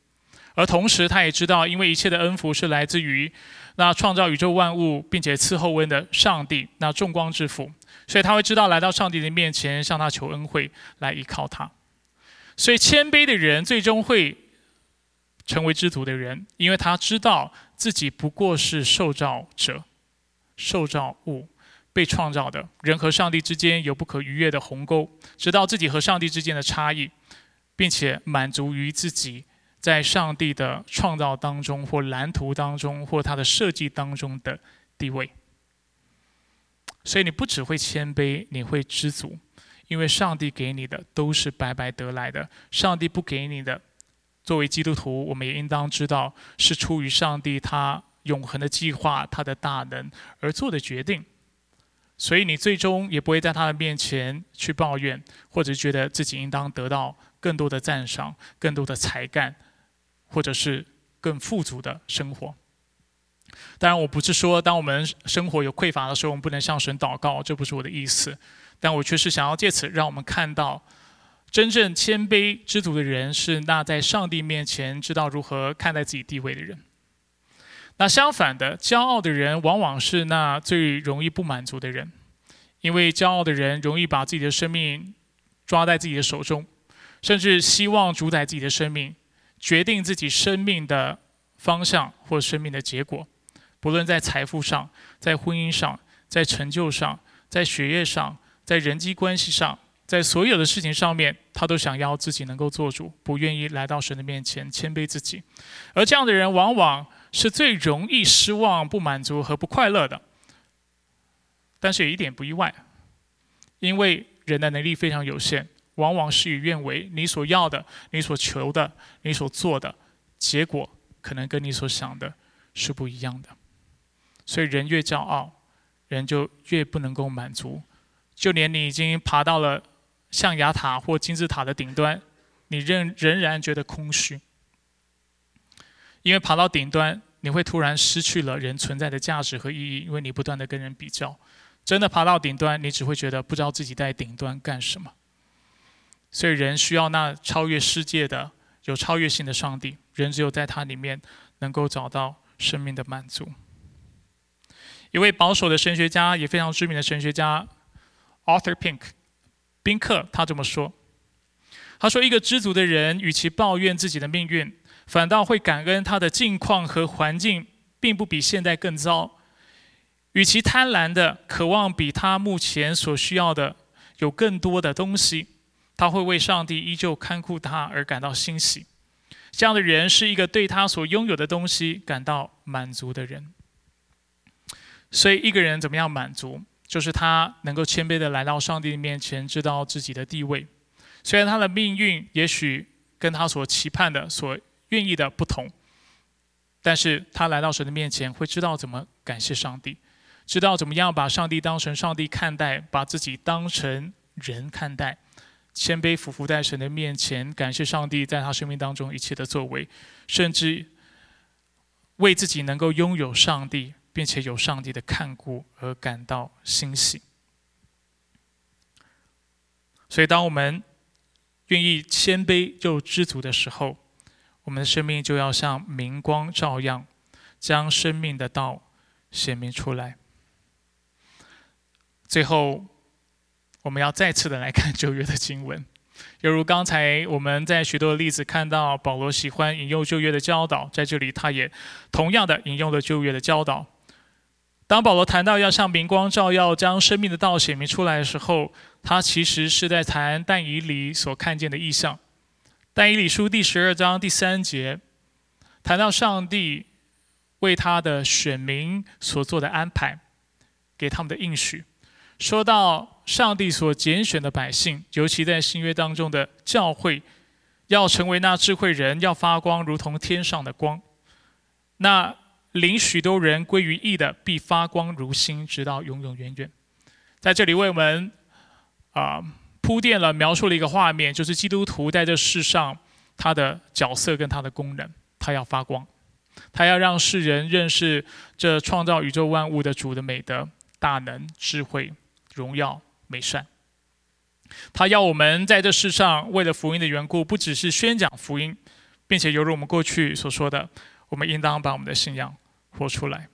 而同时，他也知道，因为一切的恩福是来自于那创造宇宙万物并且伺候恩的上帝，那众光之父，所以他会知道来到上帝的面前，向他求恩惠，来依靠他。所以，谦卑的人最终会成为知足的人，因为他知道自己不过是受造者、受造物、被创造的人和上帝之间有不可逾越的鸿沟，知道自己和上帝之间的差异，并且满足于自己在上帝的创造当中或蓝图当中或他的设计当中的地位。所以，你不只会谦卑，你会知足。因为上帝给你的都是白白得来的，上帝不给你的，作为基督徒，我们也应当知道是出于上帝他永恒的计划、他的大能而做的决定。所以你最终也不会在他的面前去抱怨，或者觉得自己应当得到更多的赞赏、更多的才干，或者是更富足的生活。当然，我不是说当我们生活有匮乏的时候，我们不能向神祷告，这不是我的意思。但我确实想要借此让我们看到，真正谦卑知足的人是那在上帝面前知道如何看待自己地位的人。那相反的，骄傲的人往往是那最容易不满足的人，因为骄傲的人容易把自己的生命抓在自己的手中，甚至希望主宰自己的生命，决定自己生命的方向或生命的结果。不论在财富上、在婚姻上、在成就上、在学业上、在人际关系上，在所有的事情上面，他都想要自己能够做主，不愿意来到神的面前谦卑自己。而这样的人，往往是最容易失望、不满足和不快乐的。但是也一点不意外，因为人的能力非常有限，往往事与愿违。你所要的、你所求的、你所做的，结果可能跟你所想的是不一样的。所以人越骄傲，人就越不能够满足。就连你已经爬到了象牙塔或金字塔的顶端，你仍仍然觉得空虚。因为爬到顶端，你会突然失去了人存在的价值和意义，因为你不断的跟人比较。真的爬到顶端，你只会觉得不知道自己在顶端干什么。所以人需要那超越世界的、有超越性的上帝。人只有在他里面能够找到生命的满足。一位保守的神学家，也非常知名的神学家，Arthur Pink，宾克，他这么说：“他说，一个知足的人，与其抱怨自己的命运，反倒会感恩他的境况和环境并不比现在更糟；与其贪婪的渴望比他目前所需要的有更多的东西，他会为上帝依旧看顾他而感到欣喜。这样的人是一个对他所拥有的东西感到满足的人。”所以，一个人怎么样满足，就是他能够谦卑的来到上帝面前，知道自己的地位。虽然他的命运也许跟他所期盼的、所愿意的不同，但是他来到神的面前，会知道怎么感谢上帝，知道怎么样把上帝当成上帝看待，把自己当成人看待，谦卑俯伏在神的面前，感谢上帝在他生命当中一切的作为，甚至为自己能够拥有上帝。并且有上帝的看顾而感到欣喜，所以当我们愿意谦卑又知足的时候，我们的生命就要像明光照样，将生命的道显明出来。最后，我们要再次的来看旧约的经文。犹如刚才我们在许多的例子看到，保罗喜欢引用旧约的教导，在这里他也同样的引用了旧约的教导。当保罗谈到要向明光照耀，将生命的道显明出来的时候，他其实是在谈但以理所看见的意象。但以理书第十二章第三节谈到上帝为他的选民所做的安排，给他们的应许，说到上帝所拣选的百姓，尤其在新约当中的教会，要成为那智慧人，要发光如同天上的光。那领许多人归于义的，必发光如星，直到永永远远。在这里为我们啊铺垫了、描述了一个画面，就是基督徒在这世上他的角色跟他的功能，他要发光，他要让世人认识这创造宇宙万物的主的美德、大能、智慧、荣耀、美善。他要我们在这世上为了福音的缘故，不只是宣讲福音，并且犹如我们过去所说的，我们应当把我们的信仰。活出来。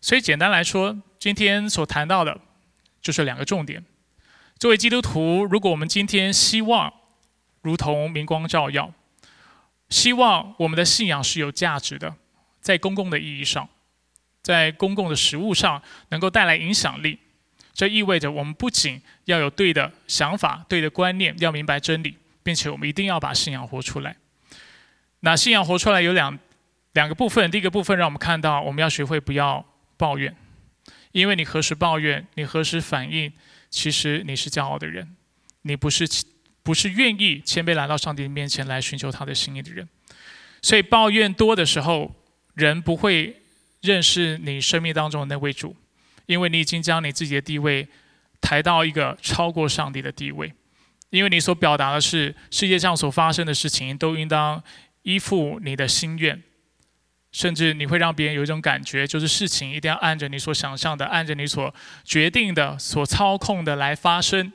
所以简单来说，今天所谈到的，就是两个重点。作为基督徒，如果我们今天希望如同明光照耀，希望我们的信仰是有价值的，在公共的意义上，在公共的实务上能够带来影响力，这意味着我们不仅要有对的想法、对的观念，要明白真理，并且我们一定要把信仰活出来。那信仰活出来有两。两个部分，第一个部分让我们看到，我们要学会不要抱怨，因为你何时抱怨，你何时反应，其实你是骄傲的人，你不是不是愿意谦卑来到上帝面前来寻求他的心意的人。所以抱怨多的时候，人不会认识你生命当中的那位主，因为你已经将你自己的地位抬到一个超过上帝的地位，因为你所表达的是世界上所发生的事情都应当依附你的心愿，甚至你会让别人有一种感觉，就是事情一定要按着你所想象的、按着你所决定的、所操控的来发生，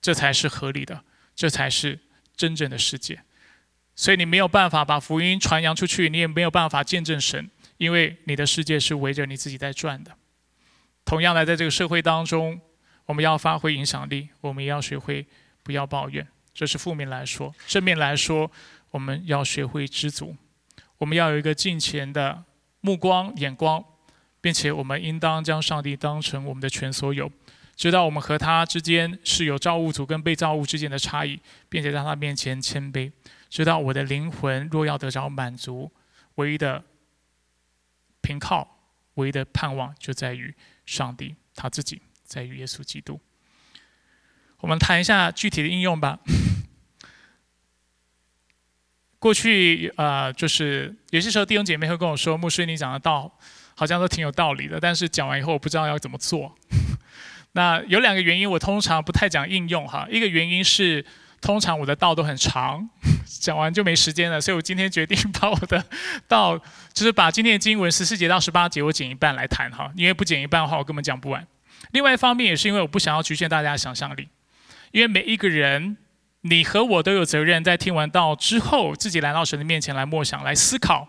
这才是合理的，这才是真正的世界。所以你没有办法把福音传扬出去，你也没有办法见证神，因为你的世界是围着你自己在转的。同样的，在这个社会当中，我们要发挥影响力，我们也要学会不要抱怨。这是负面来说，正面来说，我们要学会知足，我们要有一个敬虔的目光眼光，并且我们应当将上帝当成我们的全所有，知道我们和他之间是有造物主跟被造物之间的差异，并且在他面前谦卑。知道我的灵魂若要得着满足，唯一的凭靠、唯一的盼望就在于上帝他自己，在于耶稣基督。我们谈一下具体的应用吧。过去啊，就是有些时候弟兄姐妹会跟我说：“牧师，你讲的道好像都挺有道理的，但是讲完以后我不知道要怎么做。”那有两个原因，我通常不太讲应用哈。一个原因是。通常我的道都很长，讲完就没时间了，所以我今天决定把我的到，就是把今天的经文十四节到十八节我剪一半来谈哈，因为不剪一半的话我根本讲不完。另外一方面也是因为我不想要局限大家的想象力，因为每一个人，你和我都有责任在听完道之后，自己来到神的面前来默想、来思考，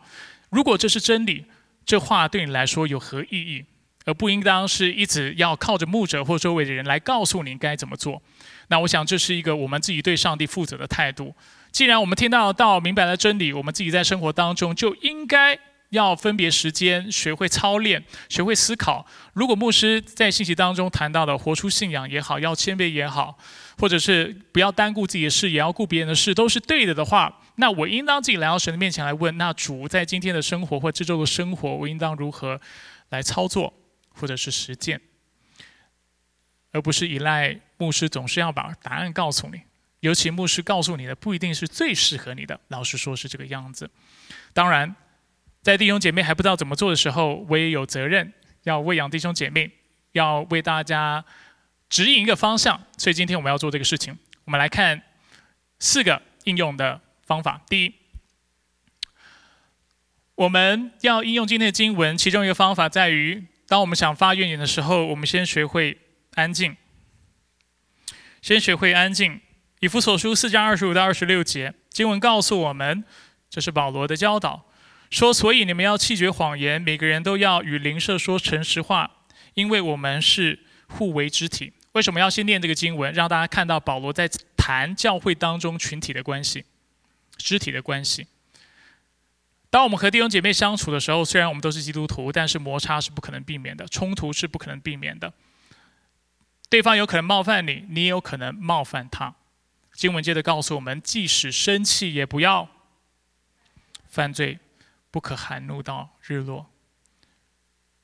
如果这是真理，这话对你来说有何意义？而不应当是一直要靠着牧者或周围的人来告诉你该怎么做。那我想这是一个我们自己对上帝负责的态度。既然我们听到道明白了真理，我们自己在生活当中就应该要分别时间，学会操练，学会思考。如果牧师在信息当中谈到的活出信仰也好，要谦卑也好，或者是不要单顾自己的事，也要顾别人的事，都是对的的话，那我应当自己来到神的面前来问：那主在今天的生活或这周的生活，我应当如何来操作？或者是实践，而不是依赖牧师总是要把答案告诉你。尤其牧师告诉你的不一定是最适合你的。老实说，是这个样子。当然，在弟兄姐妹还不知道怎么做的时候，我也有责任要喂养弟兄姐妹，要为大家指引一个方向。所以今天我们要做这个事情。我们来看四个应用的方法。第一，我们要应用今天的经文，其中一个方法在于。当我们想发怨言的时候，我们先学会安静。先学会安静。以弗所书四章二十五到二十六节经文告诉我们，这是保罗的教导，说：所以你们要弃绝谎言，每个人都要与邻舍说诚实话，因为我们是互为肢体。为什么要先念这个经文？让大家看到保罗在谈教会当中群体的关系、肢体的关系。当我们和弟兄姐妹相处的时候，虽然我们都是基督徒，但是摩擦是不可能避免的，冲突是不可能避免的。对方有可能冒犯你，你也有可能冒犯他。经文接着告诉我们，即使生气，也不要犯罪，不可含怒到日落。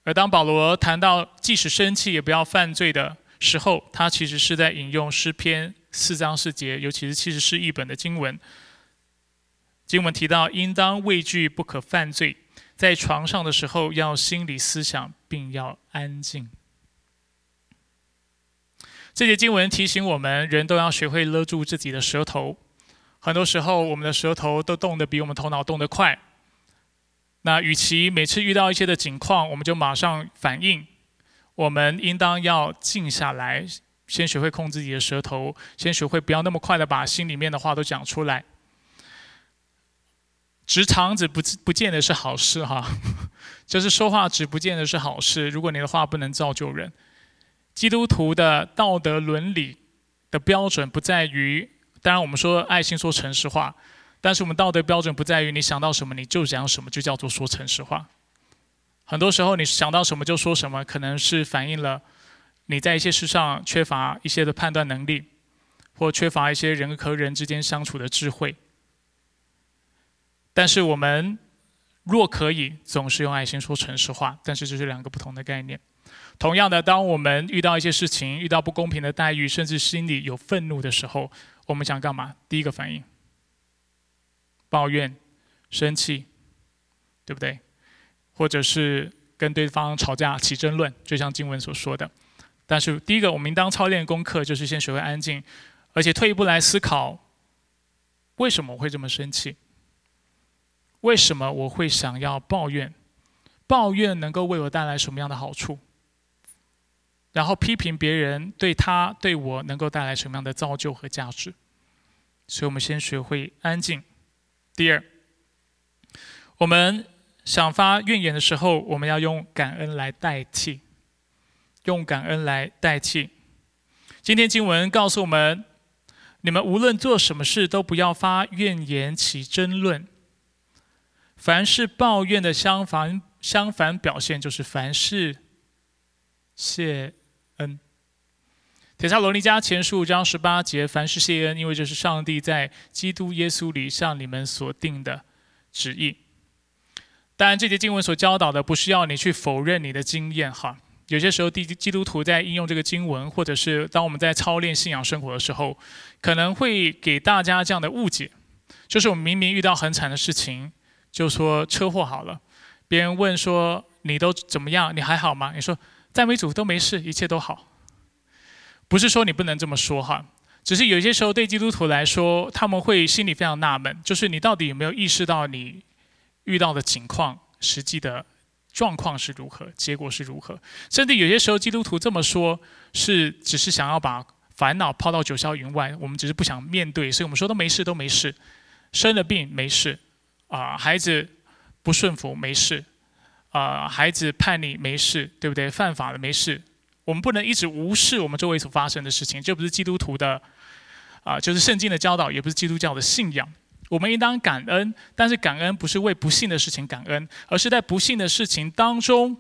而当保罗谈到即使生气也不要犯罪的时候，他其实是在引用诗篇四章四节，尤其是七十诗一本的经文。经文提到，应当畏惧，不可犯罪。在床上的时候，要心理思想，并要安静。这节经文提醒我们，人都要学会勒住自己的舌头。很多时候，我们的舌头都动得比我们头脑动得快。那与其每次遇到一些的情况，我们就马上反应，我们应当要静下来，先学会控制自己的舌头，先学会不要那么快的把心里面的话都讲出来。直肠子不不见得是好事哈，就是说话直不见得是好事。如果你的话不能造就人，基督徒的道德伦理的标准不在于，当然我们说爱心说诚实话，但是我们道德标准不在于你想到什么你就讲什么，就叫做说诚实话。很多时候你想到什么就说什么，可能是反映了你在一些事上缺乏一些的判断能力，或缺乏一些人和人之间相处的智慧。但是我们若可以总是用爱心说诚实话，但是这是两个不同的概念。同样的，当我们遇到一些事情，遇到不公平的待遇，甚至心里有愤怒的时候，我们想干嘛？第一个反应，抱怨、生气，对不对？或者是跟对方吵架、起争论，就像经文所说的。但是第一个，我们应当操练功课，就是先学会安静，而且退一步来思考。为什么我会这么生气？为什么我会想要抱怨？抱怨能够为我带来什么样的好处？然后批评别人对他对我能够带来什么样的造就和价值？所以我们先学会安静。第二，我们想发怨言的时候，我们要用感恩来代替，用感恩来代替。今天经文告诉我们：你们无论做什么事，都不要发怨言起争论。凡是抱怨的相反相反表现，就是凡事谢恩。铁萨罗尼迦前十五章十八节，凡事谢恩，因为这是上帝在基督耶稣里向你们所定的旨意。当然，这节经文所教导的不是要你去否认你的经验哈。有些时候，基基督徒在应用这个经文，或者是当我们在操练信仰生活的时候，可能会给大家这样的误解，就是我们明明遇到很惨的事情，就说车祸好了，别人问说你都怎么样，你还好吗？你说赞美主都没事，一切都好。不是说你不能这么说哈，只是有些时候对基督徒来说，他们会心里非常纳闷，就是你到底有没有意识到你遇到的情况，实际的状况是如何，结果是如何？甚至有些时候基督徒这么说，是只是想要把烦恼抛到九霄云外，我们只是不想面对，所以我们说都没事，都没事，生了病没事，啊，孩子不顺服没事，啊，孩子叛逆没事，对不对？犯法了没事。我们不能一直无视我们周围所发生的事情，这不是基督徒的啊，就是圣经的教导，也不是基督教的信仰。我们应当感恩，但是感恩不是为不幸的事情感恩，而是在不幸的事情当中，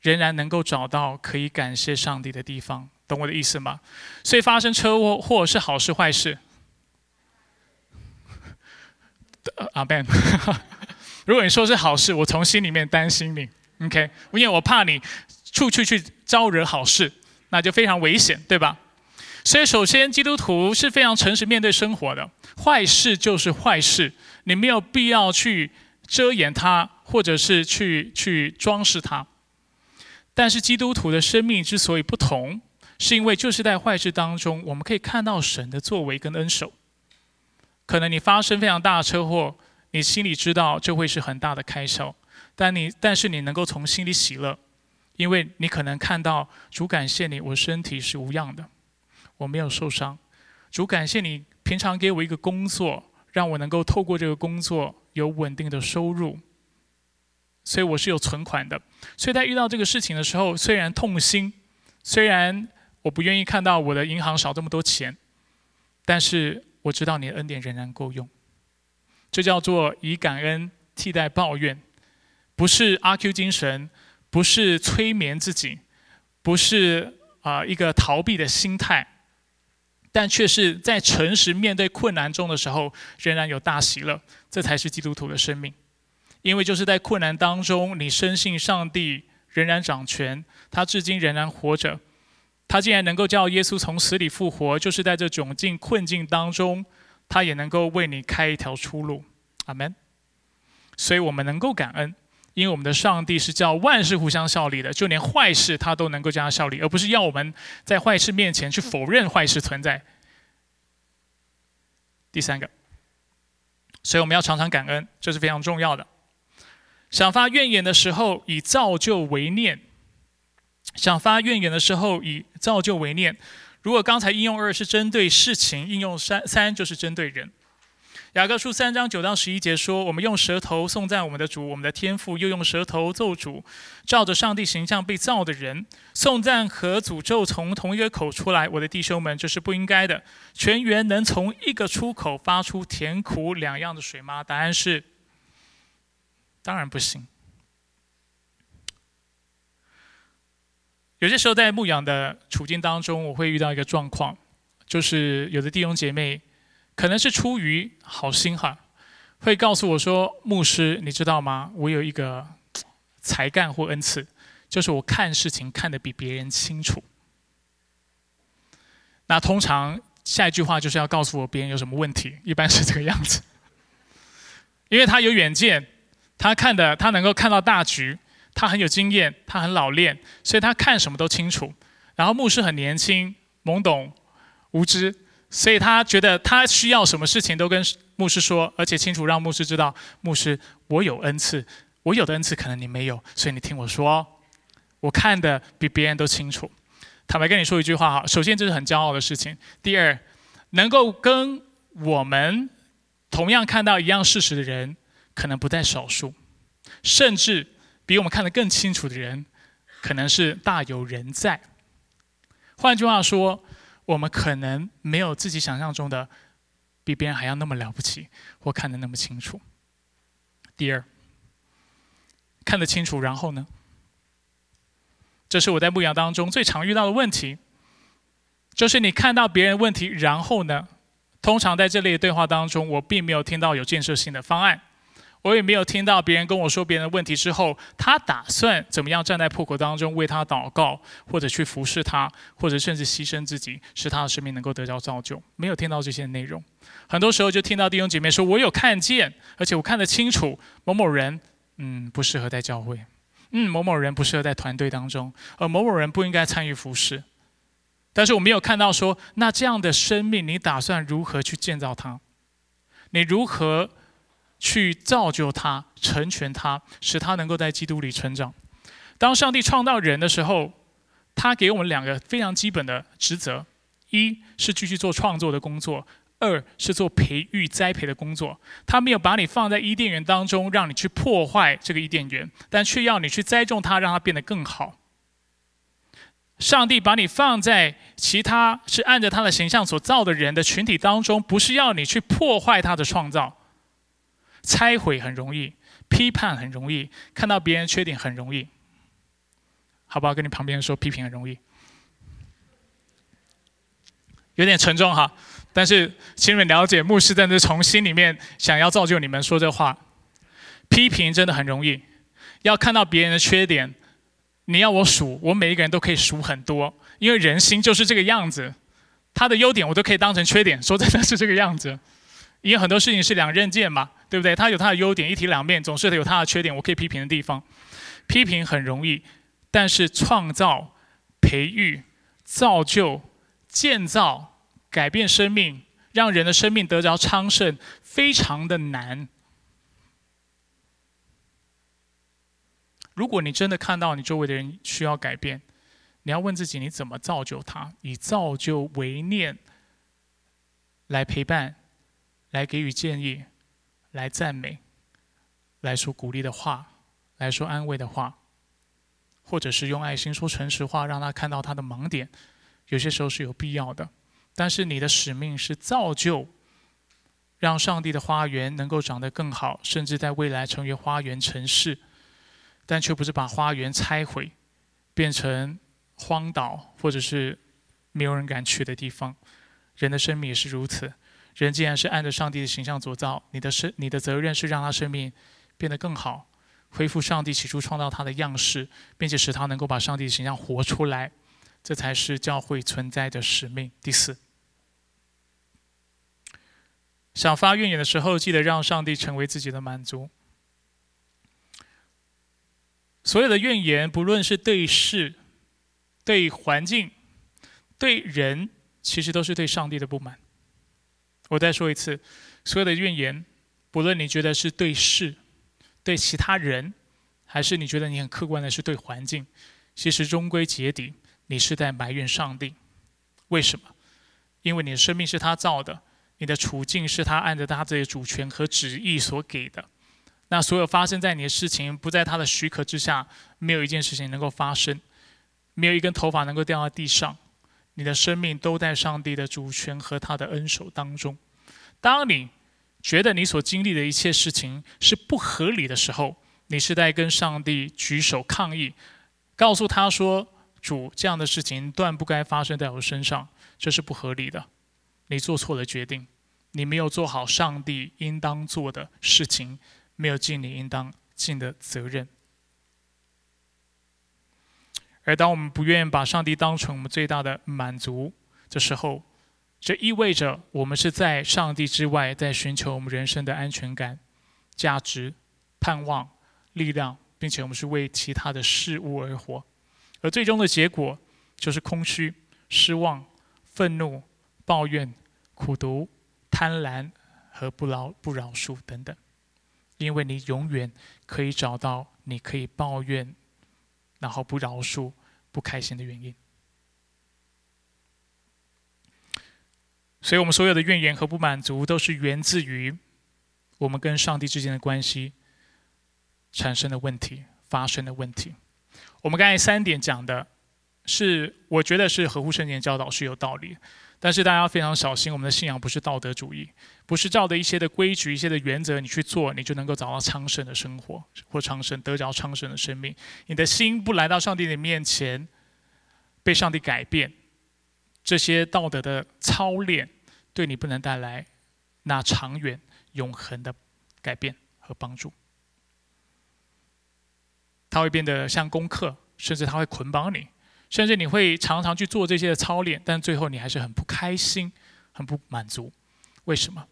仍然能够找到可以感谢上帝的地方。懂我的意思吗？所以发生车祸或是好事坏事？阿 Ben，如果你说是好事，我从心里面担心你，OK？因为我怕你。处处去招惹好事，那就非常危险，对吧？所以，首先，基督徒是非常诚实面对生活的。坏事就是坏事，你没有必要去遮掩它，或者是去去装饰它。但是，基督徒的生命之所以不同，是因为就是在坏事当中，我们可以看到神的作为跟恩手。可能你发生非常大的车祸，你心里知道这会是很大的开销，但你但是你能够从心里喜乐。因为你可能看到主感谢你，我身体是无恙的，我没有受伤。主感谢你，平常给我一个工作，让我能够透过这个工作有稳定的收入，所以我是有存款的。所以在遇到这个事情的时候，虽然痛心，虽然我不愿意看到我的银行少这么多钱，但是我知道你的恩典仍然够用。这叫做以感恩替代抱怨，不是阿 Q 精神。不是催眠自己，不是啊一个逃避的心态，但却是在诚实面对困难中的时候，仍然有大喜乐，这才是基督徒的生命。因为就是在困难当中，你深信上帝仍然掌权，他至今仍然活着，他竟然能够叫耶稣从死里复活，就是在这窘境困境当中，他也能够为你开一条出路。阿门。所以我们能够感恩。因为我们的上帝是叫万事互相效力的，就连坏事他都能够将它效力，而不是要我们在坏事面前去否认坏事存在。第三个，所以我们要常常感恩，这是非常重要的。想发怨言的时候，以造就为念；想发怨言的时候，以造就为念。如果刚才应用二是针对事情，应用三三就是针对人。雅各书三章九到十一节说：“我们用舌头颂赞我们的主，我们的天父；又用舌头咒主，照着上帝形象被造的人。颂赞和诅咒从同一个口出来，我的弟兄们，这是不应该的。全员能从一个出口发出甜苦两样的水吗？答案是，当然不行。有些时候在牧养的处境当中，我会遇到一个状况，就是有的弟兄姐妹。”可能是出于好心哈，会告诉我说：“牧师，你知道吗？我有一个 才干或恩赐，就是我看事情看得比别人清楚。”那通常下一句话就是要告诉我别人有什么问题，一般是这个样子。因为他有远见，他看的他能够看到大局，他很有经验，他很老练，所以他看什么都清楚。然后牧师很年轻、懵懂、无知。所以他觉得他需要什么事情都跟牧师说，而且清楚让牧师知道，牧师我有恩赐，我有的恩赐可能你没有，所以你听我说，我看的比别人都清楚。坦白跟你说一句话哈，首先这是很骄傲的事情，第二，能够跟我们同样看到一样事实的人，可能不在少数，甚至比我们看得更清楚的人，可能是大有人在。换句话说，我们可能没有自己想象中的比别人还要那么了不起，或看得那么清楚。第二，看得清楚，然后呢？这是我在牧羊当中最常遇到的问题，就是你看到别人问题，然后呢？通常在这类对话当中，我并没有听到有建设性的方案。我也没有听到别人跟我说别人的问题之后，他打算怎么样站在破口当中为他祷告，或者去服侍他，或者甚至牺牲自己，使他的生命能够得到造就。没有听到这些内容，很多时候就听到弟兄姐妹说：“我有看见，而且我看得清楚，某某人，嗯，不适合在教会，嗯，某某人不适合在团队当中，而某某人不应该参与服侍。”但是我没有看到说，那这样的生命，你打算如何去建造他？你如何？去造就他，成全他，使他能够在基督里成长。当上帝创造人的时候，他给我们两个非常基本的职责：一是继续做创作的工作；二是做培育栽培的工作。他没有把你放在伊甸园当中，让你去破坏这个伊甸园，但却要你去栽种它，让它变得更好。上帝把你放在其他是按着他的形象所造的人的群体当中，不是要你去破坏他的创造。拆毁很容易，批判很容易，看到别人缺点很容易，好不好？跟你旁边说批评很容易，有点沉重哈。但是请你们了解，牧师真的从心里面想要造就你们说这话。批评真的很容易，要看到别人的缺点，你要我数，我每一个人都可以数很多，因为人心就是这个样子。他的优点我都可以当成缺点，说真的是这个样子。因为很多事情是两刃剑嘛。对不对？它有它的优点，一体两面，总是有它的缺点。我可以批评的地方，批评很容易，但是创造、培育、造就、建造、改变生命，让人的生命得着昌盛，非常的难。如果你真的看到你周围的人需要改变，你要问自己：你怎么造就他？以造就为念，来陪伴，来给予建议。来赞美，来说鼓励的话，来说安慰的话，或者是用爱心说诚实话，让他看到他的盲点，有些时候是有必要的。但是你的使命是造就，让上帝的花园能够长得更好，甚至在未来成为花园城市，但却不是把花园拆毁，变成荒岛，或者是没有人敢去的地方。人的生命也是如此。人既然是按着上帝的形象所造，你的生你的责任是让他生命变得更好，恢复上帝起初创造他的样式，并且使他能够把上帝的形象活出来，这才是教会存在的使命。第四，想发怨言的时候，记得让上帝成为自己的满足。所有的怨言，不论是对事、对环境、对人，其实都是对上帝的不满。我再说一次，所有的怨言，不论你觉得是对事、对其他人，还是你觉得你很客观的是对环境，其实终归结底，你是在埋怨上帝。为什么？因为你的生命是他造的，你的处境是他按照他自己的主权和旨意所给的。那所有发生在你的事情，不在他的许可之下，没有一件事情能够发生，没有一根头发能够掉到地上。你的生命都在上帝的主权和他的恩手当中。当你觉得你所经历的一切事情是不合理的时候，你是在跟上帝举手抗议，告诉他说：“主，这样的事情断不该发生在我身上，这是不合理的。你做错了决定，你没有做好上帝应当做的事情，没有尽你应当尽的责任。”而当我们不愿意把上帝当成我们最大的满足的时候，这意味着我们是在上帝之外，在寻求我们人生的安全感、价值、盼望、力量，并且我们是为其他的事物而活，而最终的结果就是空虚、失望、愤怒、抱怨、苦毒、贪婪和不饶不饶恕等等，因为你永远可以找到你可以抱怨，然后不饶恕、不开心的原因。所以，我们所有的怨言和不满足，都是源自于我们跟上帝之间的关系产生的问题、发生的问题。我们刚才三点讲的，是我觉得是合乎圣经教导，是有道理。但是大家要非常小心，我们的信仰不是道德主义，不是照着一些的规矩、一些的原则你去做，你就能够找到昌盛的生活或昌盛得着昌盛的生命。你的心不来到上帝的面前，被上帝改变。这些道德的操练，对你不能带来那长远、永恒的改变和帮助。它会变得像功课，甚至它会捆绑你，甚至你会常常去做这些的操练，但最后你还是很不开心、很不满足。为什么？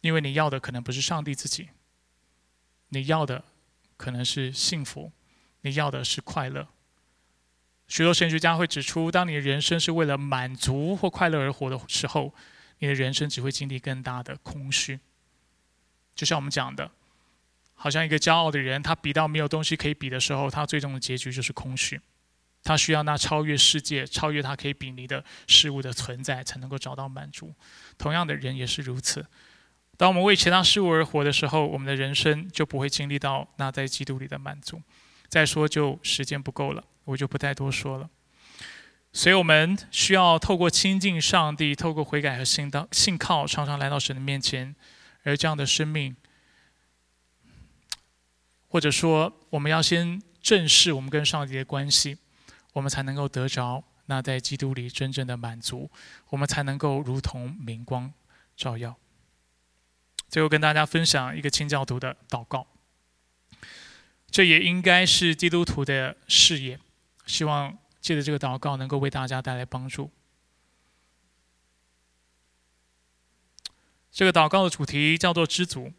因为你要的可能不是上帝自己，你要的可能是幸福，你要的是快乐。许多神学家会指出，当你的人生是为了满足或快乐而活的时候，你的人生只会经历更大的空虚。就像我们讲的，好像一个骄傲的人，他比到没有东西可以比的时候，他最终的结局就是空虚。他需要那超越世界、超越他可以比拟的事物的存在，才能够找到满足。同样的人也是如此。当我们为其他事物而活的时候，我们的人生就不会经历到那在基督里的满足。再说，就时间不够了。我就不再多说了，所以我们需要透过亲近上帝，透过悔改和信当信靠，常常来到神的面前。而这样的生命，或者说，我们要先正视我们跟上帝的关系，我们才能够得着那在基督里真正的满足，我们才能够如同明光照耀。最后跟大家分享一个清教徒的祷告，这也应该是基督徒的事业。希望借着这个祷告，能够为大家带来帮助。这个祷告的主题叫做“知足”。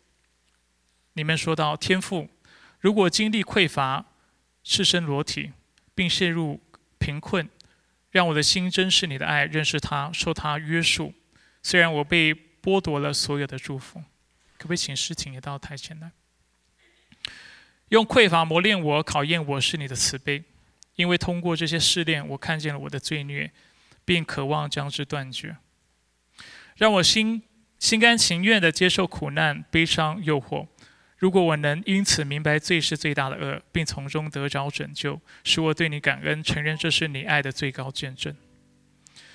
里面说到：“天赋，如果经历匮乏、赤身裸体，并陷入贫困，让我的心珍视你的爱，认识他，受他约束。虽然我被剥夺了所有的祝福，可不可以请诗婷也到台前来？用匮乏磨练我，考验我是你的慈悲。”因为通过这些试炼，我看见了我的罪孽，并渴望将之断绝。让我心心甘情愿地接受苦难、悲伤、诱惑。如果我能因此明白罪是最大的恶，并从中得着拯救，使我对你感恩，承认这是你爱的最高见证。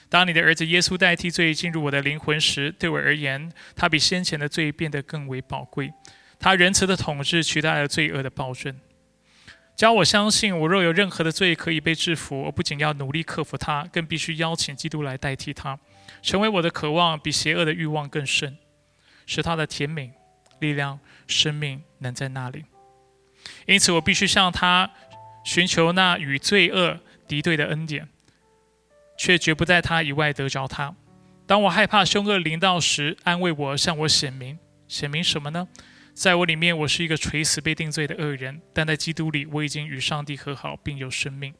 当你的儿子耶稣代替罪进入我的灵魂时，对我而言，他比先前的罪变得更为宝贵。他仁慈的统治取代了罪恶的暴政。教我相信，我若有任何的罪可以被制服，我不仅要努力克服它，更必须邀请基督来代替它，成为我的渴望，比邪恶的欲望更甚，使他的甜美、力量、生命能在那里。因此，我必须向他寻求那与罪恶敌对的恩典，却绝不在他以外得着他。当我害怕凶恶临到时，安慰我，向我显明，显明什么呢？在我里面，我是一个垂死被定罪的恶人；但在基督里，我已经与上帝和好，并有生命。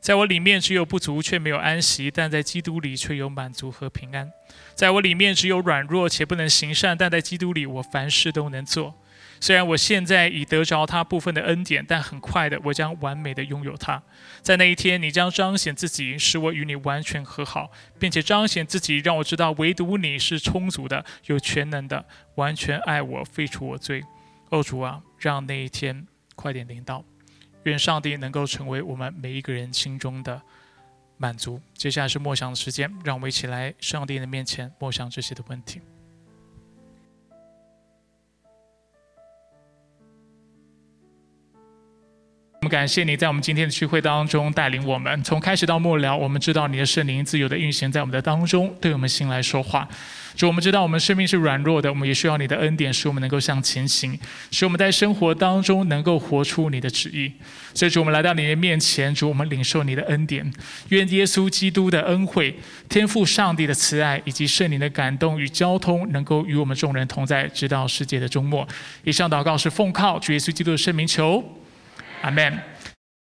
在我里面只有不足，却没有安息；但在基督里却有满足和平安。在我里面只有软弱，且不能行善；但在基督里，我凡事都能做。虽然我现在已得着他部分的恩典，但很快的，我将完美的拥有他。在那一天，你将彰显自己，使我与你完全和好，并且彰显自己，让我知道唯独你是充足的、有全能的、完全爱我、废除我罪。哦，主啊，让那一天快点临到。愿上帝能够成为我们每一个人心中的满足。接下来是默想的时间，让我们一起来上帝的面前默想这些的问题。我们感谢你在我们今天的聚会当中带领我们，从开始到末了，我们知道你的圣灵自由的运行在我们的当中，对我们心来说话。主，我们知道我们生命是软弱的，我们也需要你的恩典，使我们能够向前行，使我们在生活当中能够活出你的旨意。所以，主，我们来到你的面前，主，我们领受你的恩典，愿耶稣基督的恩惠、天赋上帝的慈爱以及圣灵的感动与交通，能够与我们众人同在，直到世界的终末。以上祷告是奉靠主耶稣基督的圣名求。Amen.